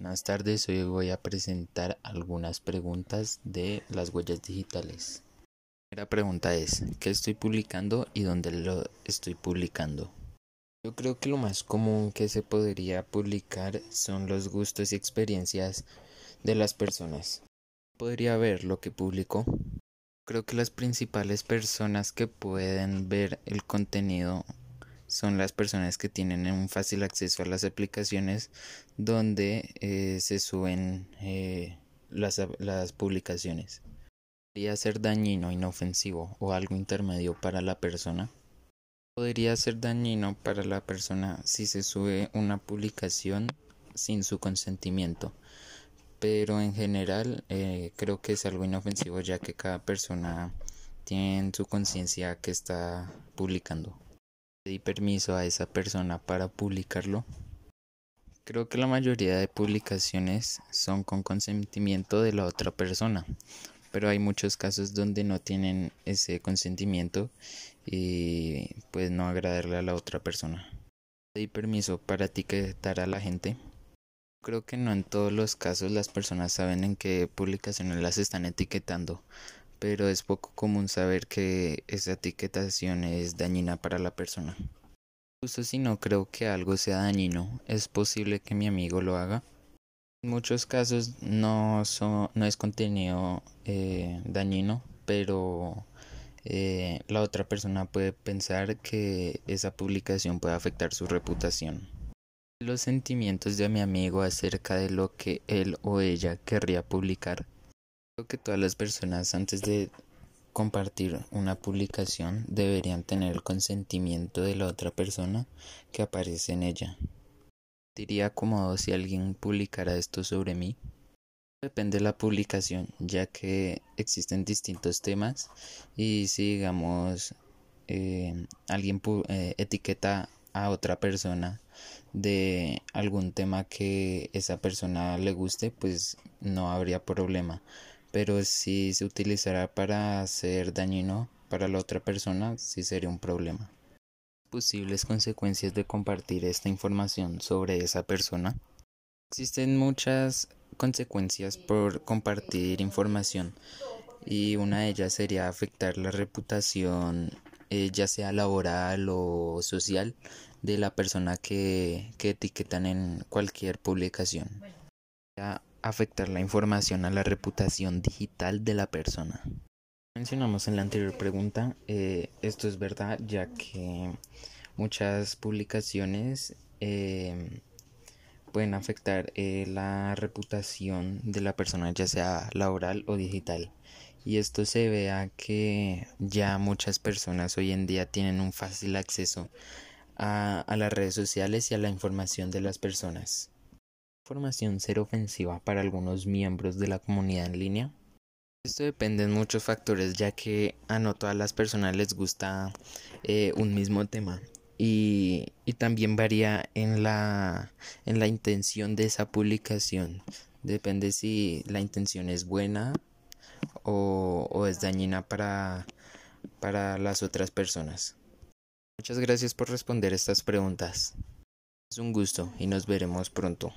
Buenas tardes, hoy voy a presentar algunas preguntas de las huellas digitales. La primera pregunta es, ¿qué estoy publicando y dónde lo estoy publicando? Yo creo que lo más común que se podría publicar son los gustos y experiencias de las personas. Podría ver lo que publicó. Creo que las principales personas que pueden ver el contenido son las personas que tienen un fácil acceso a las aplicaciones donde eh, se suben eh, las, las publicaciones. ¿Podría ser dañino, inofensivo o algo intermedio para la persona? Podría ser dañino para la persona si se sube una publicación sin su consentimiento, pero en general eh, creo que es algo inofensivo ya que cada persona tiene su conciencia que está publicando di permiso a esa persona para publicarlo. Creo que la mayoría de publicaciones son con consentimiento de la otra persona, pero hay muchos casos donde no tienen ese consentimiento y pues no agradarle a la otra persona. Di permiso para etiquetar a la gente. Creo que no en todos los casos las personas saben en qué publicaciones las están etiquetando, pero es poco común saber que esa etiquetación es dañina para la persona. Justo si no creo que algo sea dañino, es posible que mi amigo lo haga. En muchos casos no, es contenido eh, dañino, pero eh, la otra persona puede pensar que esa publicación puede afectar su reputación. Los sentimientos de mi amigo acerca de lo que él o ella querría publicar Creo que todas las personas antes de compartir una publicación deberían tener el consentimiento de la otra persona que aparece en ella. Diría cómodo si alguien publicara esto sobre mí. Depende de la publicación, ya que existen distintos temas y si digamos eh, alguien eh, etiqueta a otra persona de algún tema que esa persona le guste, pues no habría problema pero si se utilizará para hacer dañino para la otra persona, sí sería un problema. Posibles consecuencias de compartir esta información sobre esa persona. Existen muchas consecuencias por compartir información y una de ellas sería afectar la reputación eh, ya sea laboral o social de la persona que, que etiquetan en cualquier publicación afectar la información a la reputación digital de la persona. Mencionamos en la anterior pregunta, eh, esto es verdad ya que muchas publicaciones eh, pueden afectar eh, la reputación de la persona ya sea laboral o digital y esto se ve a que ya muchas personas hoy en día tienen un fácil acceso a las redes sociales y a la información de las personas información ser ofensiva para algunos miembros de la comunidad en línea? Esto depende de muchos factores ya que a no todas las personas les gusta eh, un mismo tema y, también varía en la, en la intención de esa publicación. Depende si la intención es buena o, es dañina para las otras personas. Muchas gracias por responder estas preguntas. Es un gusto y nos veremos pronto.